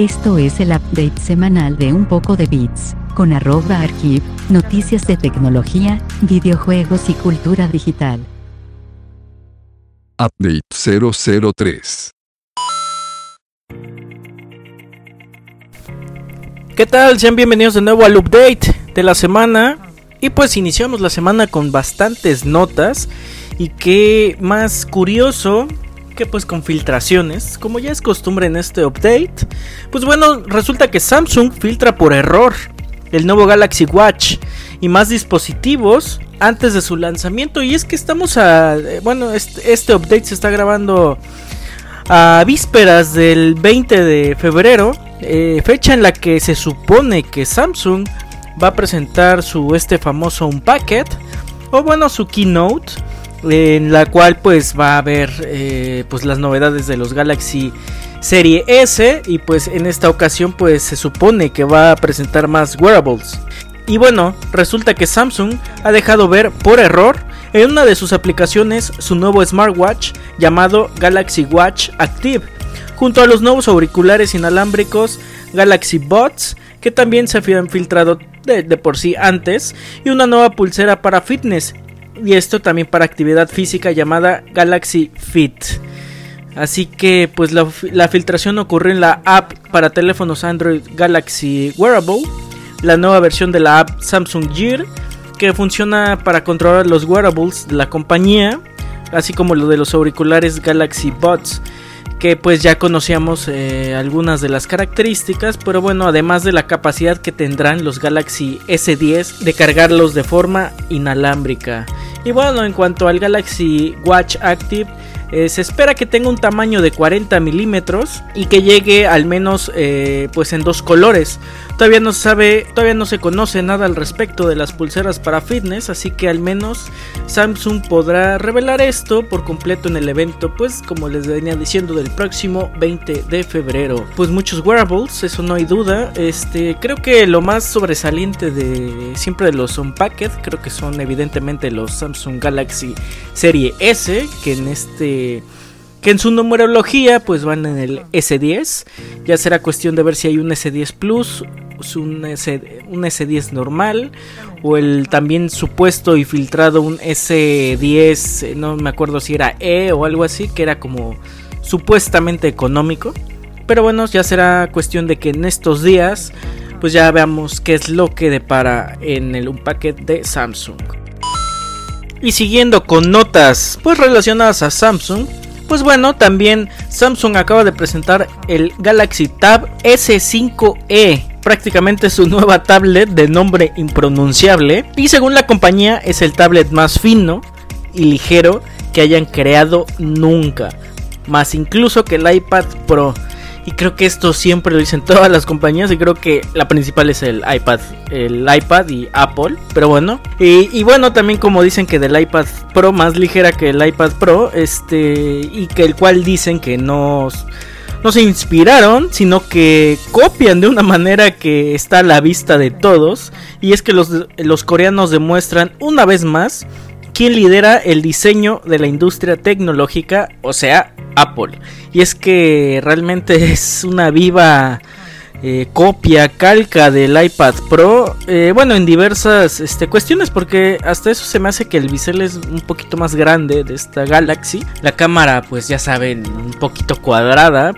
Esto es el update semanal de Un poco de Bits, con arroba archive, noticias de tecnología, videojuegos y cultura digital. Update 003. ¿Qué tal? Sean bienvenidos de nuevo al update de la semana. Y pues iniciamos la semana con bastantes notas. Y qué más curioso pues con filtraciones, como ya es costumbre en este update. Pues bueno, resulta que Samsung filtra por error el nuevo Galaxy Watch y más dispositivos antes de su lanzamiento. Y es que estamos a... eh, Bueno, este, este update se está grabando a vísperas del 20 de febrero, eh, fecha en la que se supone que Samsung va a presentar su este famoso Unpacked o bueno su keynote en la cual pues va a haber eh, pues las novedades de los Galaxy Serie S y pues en esta ocasión pues se supone que va a presentar más wearables. Y bueno, resulta que Samsung ha dejado ver por error en una de sus aplicaciones su nuevo smartwatch llamado Galaxy Watch Active, junto a los nuevos auriculares inalámbricos Galaxy Buds que también se habían filtrado de, de por sí antes y una nueva pulsera para fitness y esto también para actividad física llamada Galaxy Fit. Así que pues la, filtración ocurrió en la app para teléfonos Android Galaxy Wearable, la nueva versión de la app Samsung Gear que funciona para controlar los wearables de la compañía, así como lo de los auriculares Galaxy Buds que pues ya conocíamos eh, algunas de las características, pero bueno, además de la capacidad que tendrán los Galaxy S10 de cargarlos de forma inalámbrica. Y bueno, en cuanto al Galaxy Watch Active, eh, se espera que tenga un tamaño de 40 milímetros y que llegue al menos eh, pues en dos colores. Todavía no se sabe, todavía no se conoce nada al respecto de las pulseras para fitness, así que al menos Samsung podrá revelar esto por completo en el evento, pues como les venía diciendo del próximo 20 de febrero. Pues muchos wearables, eso no hay duda. Este, creo que lo más sobresaliente de siempre de los Unpacked, creo que son evidentemente los Samsung Galaxy Serie S, que en este que en su numerología pues van en el S10. Ya será cuestión de ver si hay un S10 Plus, un, S, un S10 normal o el también supuesto y filtrado un S10, no me acuerdo si era E o algo así, que era como supuestamente económico. Pero bueno, ya será cuestión de que en estos días pues ya veamos qué es lo que depara en el un paquete de Samsung. Y siguiendo con notas pues relacionadas a Samsung, pues bueno, también Samsung acaba de presentar el Galaxy Tab S5e, prácticamente su nueva tablet de nombre impronunciable y según la compañía es el tablet más fino y ligero que hayan creado nunca, más incluso que el iPad Pro. Y creo que esto siempre lo dicen todas las compañías. Y creo que la principal es el iPad. El iPad y Apple. Pero bueno. Y, bueno, también como dicen que del iPad Pro más ligera que el iPad Pro. Este. Y que el cual dicen que no. No se inspiraron, sino que copian de una manera que está a la vista de todos. Y es que los, los coreanos demuestran una vez más quién lidera el diseño de la industria tecnológica, o sea, Apple. Y es que realmente es una viva eh, copia, calca del iPad Pro. Eh, bueno, en diversas este, cuestiones, porque hasta eso se me hace que el bisel es un poquito más grande de esta Galaxy. La cámara, pues ya saben, un poquito cuadrada.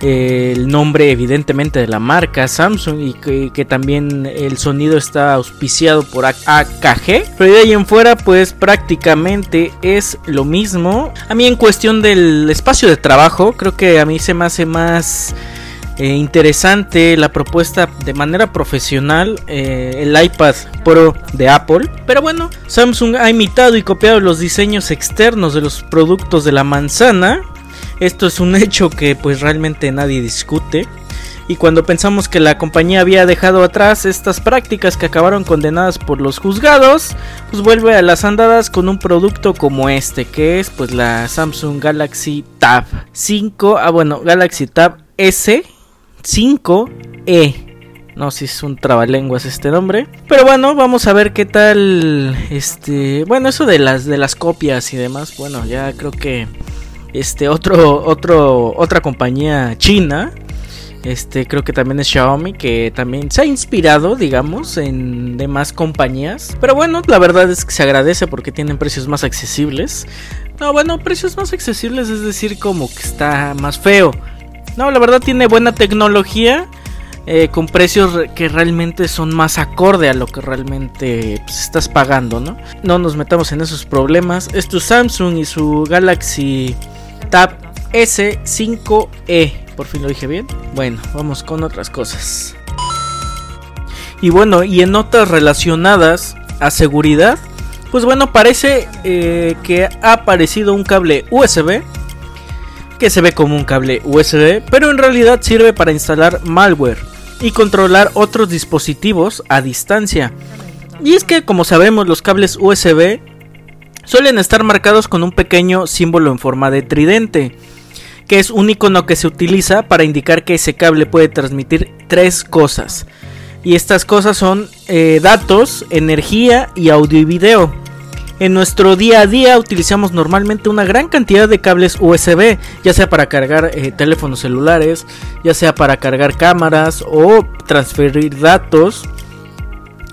Eh, el nombre evidentemente de la marca Samsung y que, que, también el sonido está auspiciado por AKG pero de ahí en fuera pues prácticamente es lo mismo a mí en cuestión del espacio de trabajo creo que a mí se me hace más eh, interesante la propuesta de manera profesional eh, el iPad Pro de Apple. Pero bueno, Samsung ha imitado y copiado los diseños externos de los productos de la manzana. Esto es un hecho que pues realmente nadie discute. Y cuando pensamos que la compañía había dejado atrás estas prácticas que acabaron condenadas por los juzgados, pues vuelve a las andadas con un producto como este, que es pues la Samsung Galaxy Tab 5, ah bueno, Galaxy Tab S 5E. No si es un trabalenguas este nombre. Pero bueno, vamos a ver qué tal. Este. Bueno, eso de las de las copias y demás. Bueno, ya creo que. Este otro. otro. otra compañía china. Este, creo que también es Xiaomi, que también se ha inspirado, digamos, en demás compañías. Pero bueno, la verdad es que se agradece porque tienen precios más accesibles. No, bueno, precios más accesibles es decir, como que está más feo. No, la verdad tiene buena tecnología. Eh, con precios que realmente son más acorde a lo que realmente pues, estás pagando, ¿no? No nos metamos en esos problemas. Es tu Samsung y su Galaxy Tab S5e. Por fin lo dije bien. Bueno, vamos con otras cosas. Y bueno, y en notas relacionadas a seguridad, pues bueno, parece eh, que ha aparecido un cable USB que se ve como un cable USB, pero en realidad sirve para instalar malware y controlar otros dispositivos a distancia. Y es que, como sabemos, los cables USB suelen estar marcados con un pequeño símbolo en forma de tridente que es un icono que se utiliza para indicar que ese cable puede transmitir tres cosas. Y estas cosas son eh, datos, energía y audio y video. En nuestro día a día utilizamos normalmente una gran cantidad de cables USB, ya sea para cargar eh, teléfonos celulares, ya sea para cargar cámaras o transferir datos.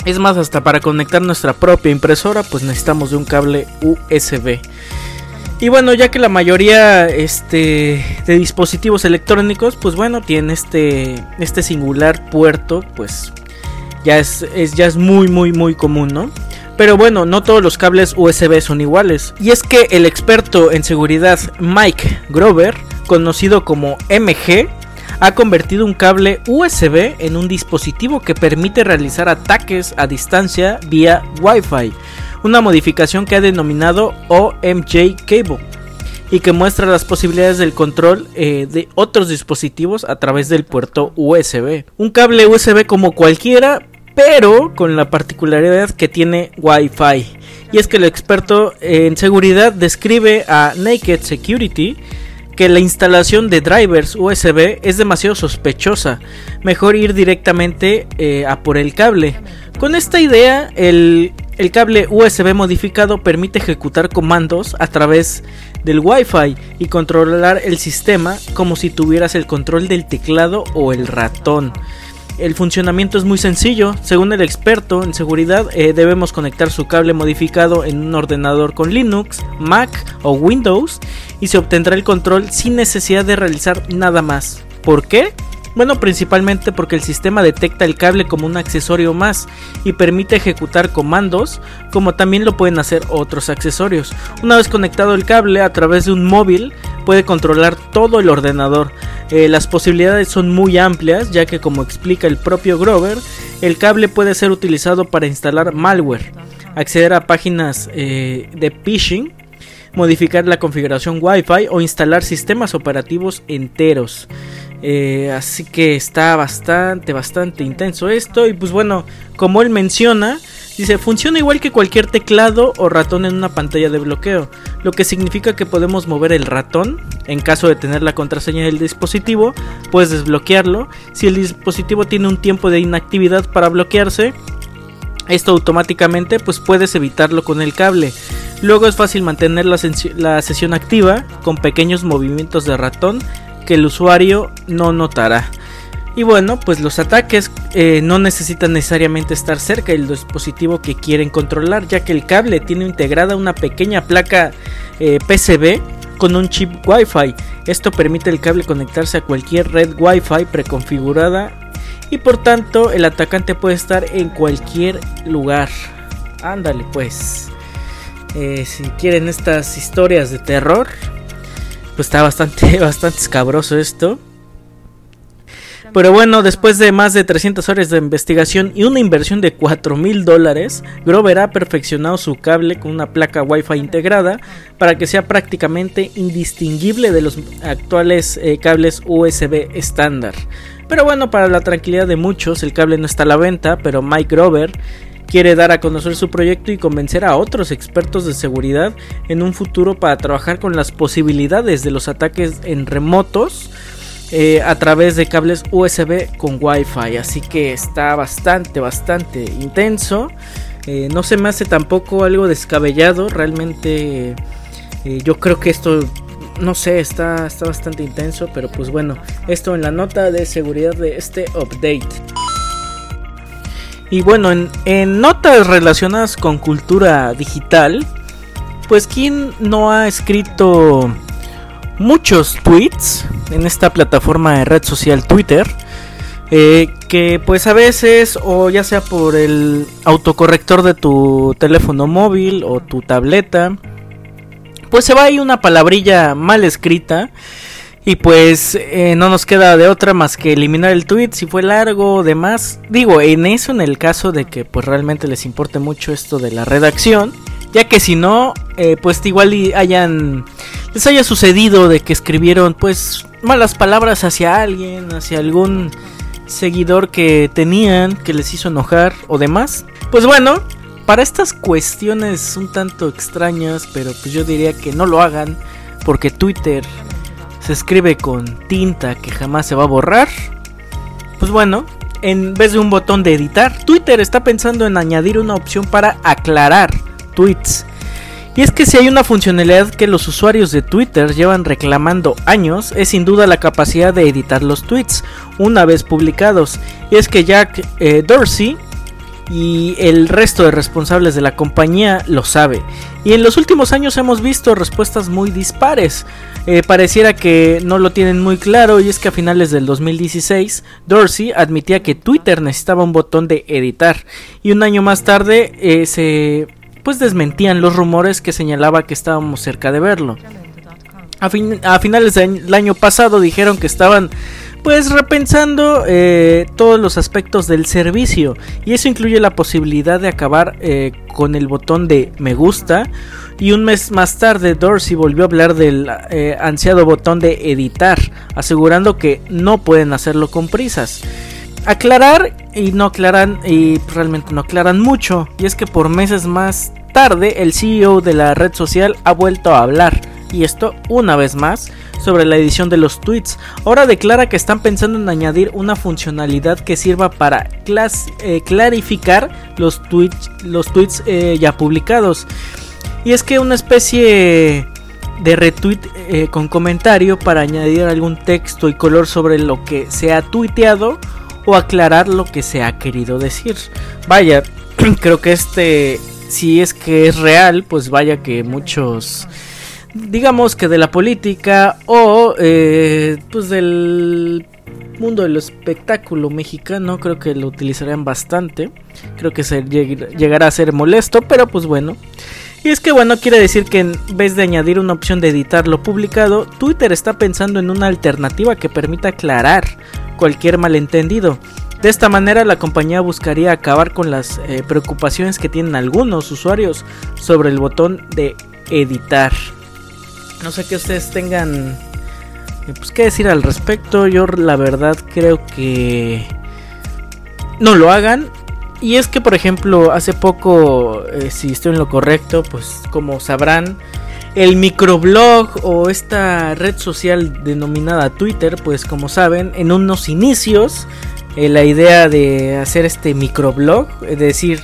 Es más, hasta para conectar nuestra propia impresora, pues necesitamos de un cable USB. Y bueno, ya que la mayoría este, de dispositivos electrónicos, pues bueno, tiene este, este singular puerto, pues ya es, ya es muy, muy, muy común, ¿no? Pero bueno, no todos los cables USB son iguales. Y es que el experto en seguridad Mike Grover, conocido como MG, ha convertido un cable USB en un dispositivo que permite realizar ataques a distancia vía Wi-Fi una modificación que ha denominado OMJ Cable y que muestra las posibilidades del control eh, de otros dispositivos a través del puerto USB. Un cable USB como cualquiera, pero con la particularidad que tiene Wi-Fi. Y es que el experto en seguridad describe a Naked Security que la instalación de drivers USB es demasiado sospechosa. Mejor ir directamente eh, a por el cable. Con esta idea, el el cable USB modificado permite ejecutar comandos a través del Wi-Fi y controlar el sistema como si tuvieras el control del teclado o el ratón. El funcionamiento es muy sencillo. Según el experto en seguridad, eh, debemos conectar su cable modificado en un ordenador con Linux, Mac o Windows y se obtendrá el control sin necesidad de realizar nada más. ¿Por qué? Bueno, principalmente porque el sistema detecta el cable como un accesorio más y permite ejecutar comandos como también lo pueden hacer otros accesorios. Una vez conectado el cable a través de un móvil puede controlar todo el ordenador. Eh, las posibilidades son muy amplias ya que como explica el propio Grover, el cable puede ser utilizado para instalar malware, acceder a páginas eh, de phishing, modificar la configuración Wi-Fi o instalar sistemas operativos enteros. Eh, así que está bastante, bastante intenso esto. Y pues bueno, como él menciona, dice, funciona igual que cualquier teclado o ratón en una pantalla de bloqueo. Lo que significa que podemos mover el ratón. En caso de tener la contraseña del dispositivo, puedes desbloquearlo. Si el dispositivo tiene un tiempo de inactividad para bloquearse, esto automáticamente pues puedes evitarlo con el cable. Luego es fácil mantener la, la sesión activa con pequeños movimientos de ratón que el usuario no notará. Y bueno, pues los ataques eh, no necesitan necesariamente estar cerca del dispositivo que quieren controlar, ya que el cable tiene integrada una pequeña placa eh, PCB con un chip Wi-Fi. Esto permite al cable conectarse a cualquier red Wi-Fi preconfigurada y por tanto el atacante puede estar en cualquier lugar. Ándale pues. Eh, si quieren estas historias de terror, pues está bastante, bastante escabroso esto. Pero bueno, después de más de 300 horas de investigación y una inversión de 4 mil dólares, Grover ha perfeccionado su cable con una placa Wi-Fi integrada para que sea prácticamente indistinguible de los actuales eh, cables USB estándar. Pero bueno, para la tranquilidad de muchos, el cable no está a la venta, pero Mike Grover Quiere dar a conocer su proyecto y convencer a otros expertos de seguridad en un futuro para trabajar con las posibilidades de los ataques en remotos eh, a través de cables USB con Wi-Fi. Así que está bastante, bastante intenso. Eh, no se me hace tampoco algo descabellado. Realmente eh, yo creo que esto no sé, está, está bastante intenso, pero pues bueno, esto en la nota de seguridad de este update. Y bueno, en, notas relacionadas con cultura digital, pues quién no ha escrito muchos tweets en esta plataforma de red social Twitter. Eh, que pues a veces o ya sea por el autocorrector de tu teléfono móvil o tu tableta pues se va ahí una palabrilla mal escrita y pues eh, no nos queda de otra más que eliminar el tweet si fue largo o demás. Digo, en eso en el caso de que pues realmente les importe mucho esto de la redacción. Ya que si no, eh, pues igual hayan... Les haya sucedido de que escribieron pues malas palabras hacia alguien, hacia algún seguidor que tenían, que les hizo enojar o demás. Pues bueno, para estas cuestiones un tanto extrañas, pero pues yo diría que no lo hagan, porque Twitter se escribe con tinta que jamás se va a borrar. Pues bueno, en vez de un botón de editar, Twitter está pensando en añadir una opción para aclarar tweets. Y es que si hay una funcionalidad que los usuarios de Twitter llevan reclamando años, es sin duda la capacidad de editar los tweets una vez publicados. Y es que Jack eh, Dorsey y el resto de responsables de la compañía lo sabe. Y en los últimos años hemos visto respuestas muy dispares. Eh, pareciera que no lo tienen muy claro y es que a finales del 2016 Dorsey admitía que Twitter necesitaba un botón de editar y un año más tarde eh, se pues desmentían los rumores que señalaba que estábamos cerca de verlo. A, finales del año pasado dijeron que estaban pues repensando eh, todos los aspectos del servicio. Y eso incluye la posibilidad de acabar eh, con el botón de me gusta. Y un mes más tarde Dorsey volvió a hablar del eh, ansiado botón de editar asegurando que no pueden hacerlo con prisas. Aclarar y no aclaran y realmente no aclaran mucho. Y es que por meses más tarde el CEO de la red social ha vuelto a hablar y esto una vez más sobre la edición de los tweets. Ahora declara que están pensando en añadir una funcionalidad que sirva para eh, clarificar los tweets, los tweets eh, ya publicados. Y es que una especie de retweet eh, con comentario para añadir algún texto y color sobre lo que se ha tuiteado o aclarar lo que se ha querido decir. Vaya, creo que este, si es que es real, pues vaya que muchos digamos que de la política o eh, pues del mundo del espectáculo mexicano creo que lo utilizarían bastante. Creo que llegará a ser molesto pero pues bueno. Y es que bueno quiere decir que en vez de añadir una opción de editar lo publicado Twitter está pensando en una alternativa que permita aclarar cualquier malentendido. De esta manera la compañía buscaría acabar con las eh, preocupaciones que tienen algunos usuarios sobre el botón de editar no sé que ustedes tengan eh, pues qué decir al respecto. Yo la verdad creo que no lo hagan. Y es que por ejemplo hace poco, eh, si estoy en lo correcto, pues como sabrán, el microblog o esta red social denominada Twitter, pues como saben, en unos inicios eh, la idea de hacer este microblog, es decir,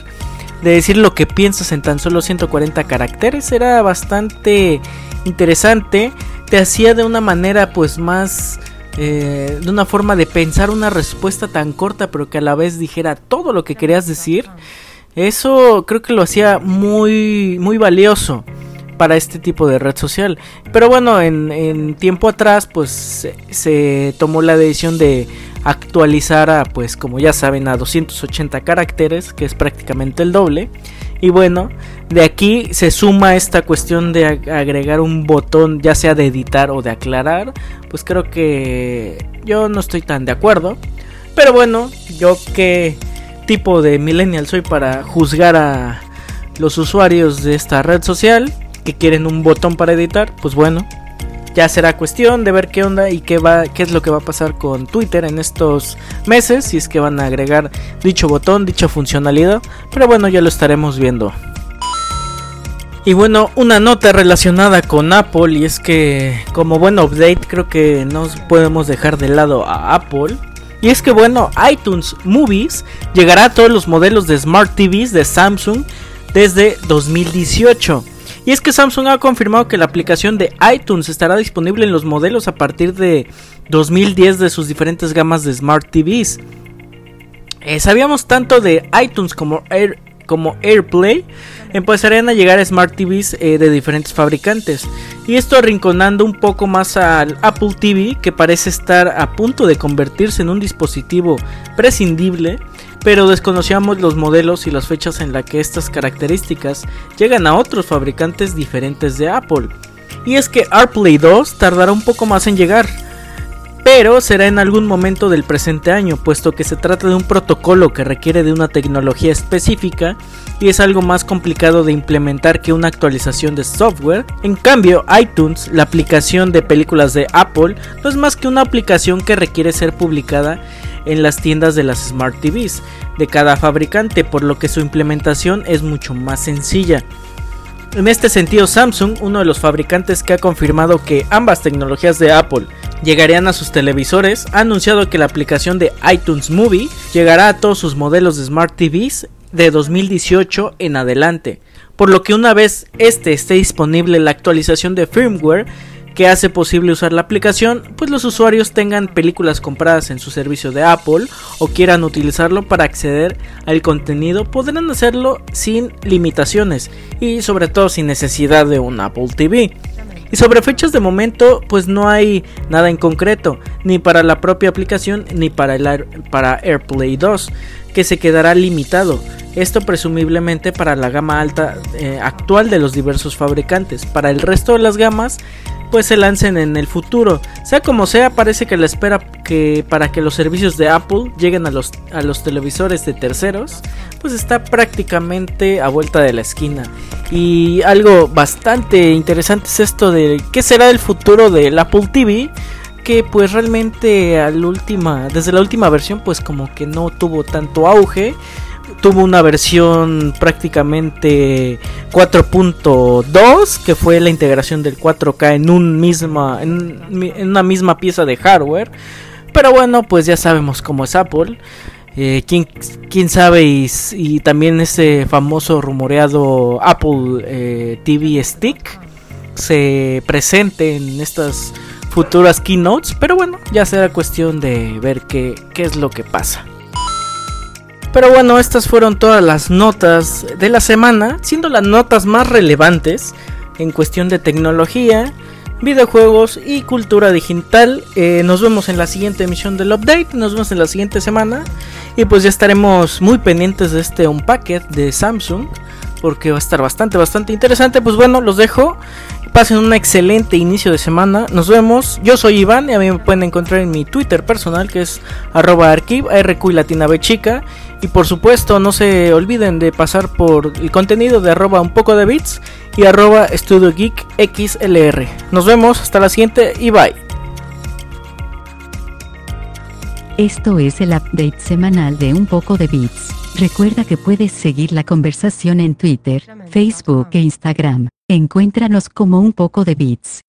de decir lo que piensas en tan solo 140 caracteres, era bastante interesante, te hacía de una manera pues más... Eh, de una forma de pensar una respuesta tan corta pero que a la vez dijera todo lo que querías decir. Eso creo que lo hacía muy, muy valioso para este tipo de red social. Pero bueno, en, tiempo atrás pues se, se, tomó la decisión de actualizar a pues como ya saben a 280 caracteres, que es prácticamente el doble. Y bueno, de aquí se suma esta cuestión de agregar un botón ya sea de editar o de aclarar. Pues creo que yo no estoy tan de acuerdo. Pero bueno, yo qué tipo de millennial soy para juzgar a los usuarios de esta red social que quieren un botón para editar. Pues bueno, ya será cuestión de ver qué onda y qué va qué es lo que va a pasar con Twitter en estos meses si es que van a agregar dicho botón, dicha funcionalidad, pero bueno, ya lo estaremos viendo. Y bueno, una nota relacionada con Apple y es que como buen update creo que no podemos dejar de lado a Apple. Y es que bueno, iTunes Movies llegará a todos los modelos de Smart TVs de Samsung desde 2018. Y es que Samsung ha confirmado que la aplicación de iTunes estará disponible en los modelos a partir de 2010 de sus diferentes gamas de Smart TVs. Eh, sabíamos tanto de iTunes como, Air, como AirPlay, empezarían a llegar Smart TVs eh, de diferentes fabricantes. Y esto arrinconando un poco más al Apple TV, que parece estar a punto de convertirse en un dispositivo prescindible pero desconocíamos los modelos y las fechas en las que estas características llegan a otros fabricantes diferentes de Apple. Y es que AirPlay 2 tardará un poco más en llegar, pero será en algún momento del presente año, puesto que se trata de un protocolo que requiere de una tecnología específica y es algo más complicado de implementar que una actualización de software. En cambio, iTunes, la aplicación de películas de Apple, no es más que una aplicación que requiere ser publicada en las tiendas de las Smart TVs de cada fabricante, por lo que su implementación es mucho más sencilla. En este sentido, Samsung, uno de los fabricantes que ha confirmado que ambas tecnologías de Apple llegarían a sus televisores, ha anunciado que la aplicación de iTunes Movie llegará a todos sus modelos de Smart TVs de 2018 en adelante, por lo que una vez este esté disponible la actualización de firmware que hace posible usar la aplicación, pues los usuarios tengan películas compradas en su servicio de Apple o quieran utilizarlo para acceder al contenido, podrán hacerlo sin limitaciones y sobre todo sin necesidad de un Apple TV. Y sobre fechas de momento, pues no hay nada en concreto, ni para la propia aplicación ni para, el para AirPlay 2, que se quedará limitado. Esto presumiblemente para la gama alta eh, actual de los diversos fabricantes. Para el resto de las gamas pues se lancen en el futuro. Sea como sea, parece que la espera que para que los servicios de Apple lleguen a los, a los televisores de terceros, pues está prácticamente a vuelta de la esquina. Y algo bastante interesante es esto de qué será el futuro del Apple TV que pues realmente al última desde la última versión pues como que no tuvo tanto auge tuvo una versión prácticamente 4.2 que fue la integración del 4K en, un misma, en, una misma pieza de hardware. Pero bueno, pues ya sabemos cómo es Apple. Eh, ¿quién, sabe? Y, también ese famoso rumoreado Apple eh, TV Stick se presente en estas futuras keynotes. Pero bueno, ya será cuestión de ver qué, qué es lo que pasa. Pero bueno, estas fueron todas las notas de la semana, siendo las notas más relevantes en cuestión de tecnología, videojuegos y cultura digital. Eh, nos vemos en la siguiente emisión del update, nos vemos en la siguiente semana y pues ya estaremos muy pendientes de este unpacket de Samsung porque va a estar bastante, bastante interesante. Pues bueno, los dejo. Pasen un excelente inicio de semana. Nos vemos. Yo soy Iván y a mí me pueden encontrar en mi Twitter personal que es arroba archive, y latina B chica. Y por supuesto no se olviden de pasar por el contenido de arroba un poco de bits y arroba estudio geek xlr. Nos vemos hasta la siguiente y bye. Esto es el update semanal de un poco de bits. Recuerda que puedes seguir la conversación en Twitter, Facebook e Instagram. Encuéntranos como un poco de bits.